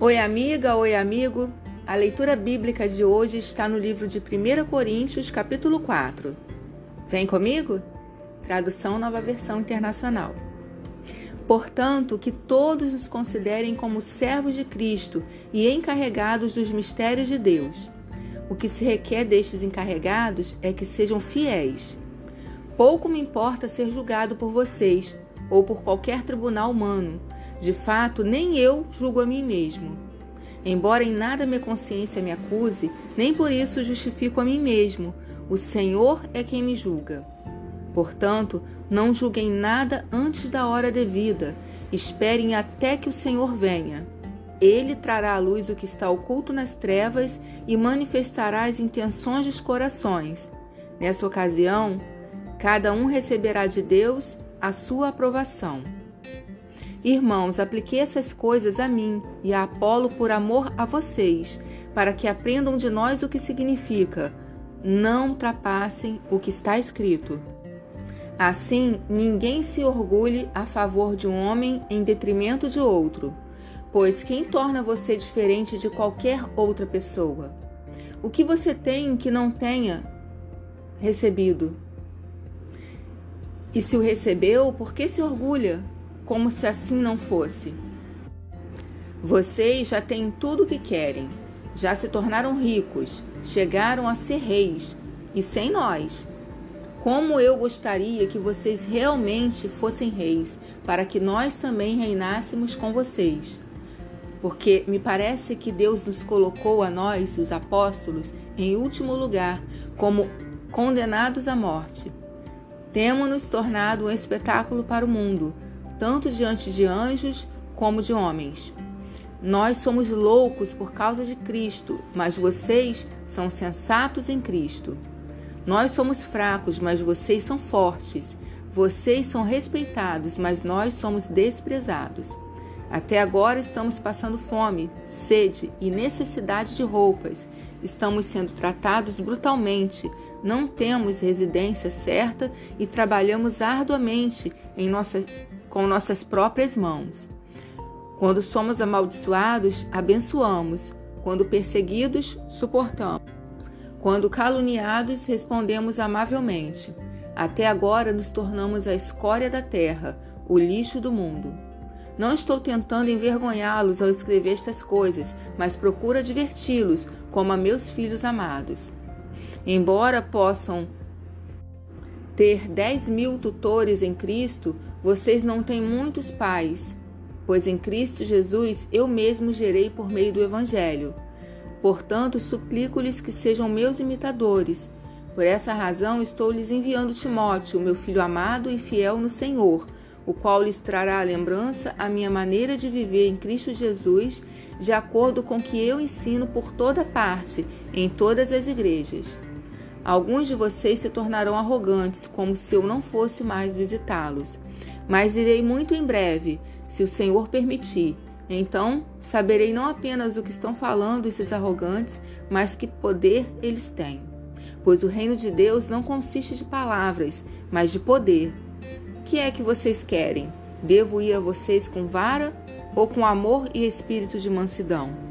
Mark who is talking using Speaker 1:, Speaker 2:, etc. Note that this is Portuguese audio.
Speaker 1: Oi, amiga, oi, amigo. A leitura bíblica de hoje está no livro de 1 Coríntios, capítulo 4. Vem comigo? Tradução Nova Versão Internacional. Portanto, que todos nos considerem como servos de Cristo e encarregados dos mistérios de Deus. O que se requer destes encarregados é que sejam fiéis. Pouco me importa ser julgado por vocês ou por qualquer tribunal humano de fato, nem eu julgo a mim mesmo. Embora em nada minha consciência me acuse, nem por isso justifico a mim mesmo. O Senhor é quem me julga. Portanto, não julguem nada antes da hora devida. Esperem até que o Senhor venha. Ele trará à luz o que está oculto nas trevas e manifestará as intenções dos corações. Nessa ocasião, cada um receberá de Deus a sua aprovação. Irmãos, apliquei essas coisas a mim e a Apolo por amor a vocês, para que aprendam de nós o que significa. Não ultrapassem o que está escrito. Assim, ninguém se orgulhe a favor de um homem em detrimento de outro, pois quem torna você diferente de qualquer outra pessoa? O que você tem que não tenha recebido? E se o recebeu, por que se orgulha? como se assim não fosse. Vocês já têm tudo o que querem, já se tornaram ricos, chegaram a ser reis, e sem nós. Como eu gostaria que vocês realmente fossem reis, para que nós também reinássemos com vocês. Porque me parece que Deus nos colocou a nós, os apóstolos, em último lugar, como condenados à morte. Temos-nos tornado um espetáculo para o mundo tanto diante de anjos como de homens. Nós somos loucos por causa de Cristo, mas vocês são sensatos em Cristo. Nós somos fracos, mas vocês são fortes. Vocês são respeitados, mas nós somos desprezados. Até agora estamos passando fome, sede e necessidade de roupas. Estamos sendo tratados brutalmente, não temos residência certa e trabalhamos arduamente nossa com nossas próprias mãos. Quando somos amaldiçoados, abençoamos. Quando perseguidos, suportamos. Quando caluniados, respondemos amavelmente. Até agora nos tornamos a escória da terra, o lixo do mundo. Não estou tentando envergonhá-los ao escrever estas coisas, mas procuro diverti-los como a meus filhos amados. Embora possam ter dez mil tutores em Cristo, vocês não têm muitos pais, pois em Cristo Jesus eu mesmo gerei por meio do Evangelho. Portanto, suplico-lhes que sejam meus imitadores. Por essa razão, estou lhes enviando Timóteo, meu filho amado e fiel no Senhor, o qual lhes trará a lembrança a minha maneira de viver em Cristo Jesus, de acordo com o que eu ensino por toda parte, em todas as igrejas. Alguns de vocês se tornarão arrogantes, como se eu não fosse mais visitá-los. Mas irei muito em breve, se o Senhor permitir. Então saberei não apenas o que estão falando esses arrogantes, mas que poder eles têm. Pois o reino de Deus não consiste de palavras, mas de poder. O que é que vocês querem? Devo ir a vocês com vara ou com amor e espírito de mansidão?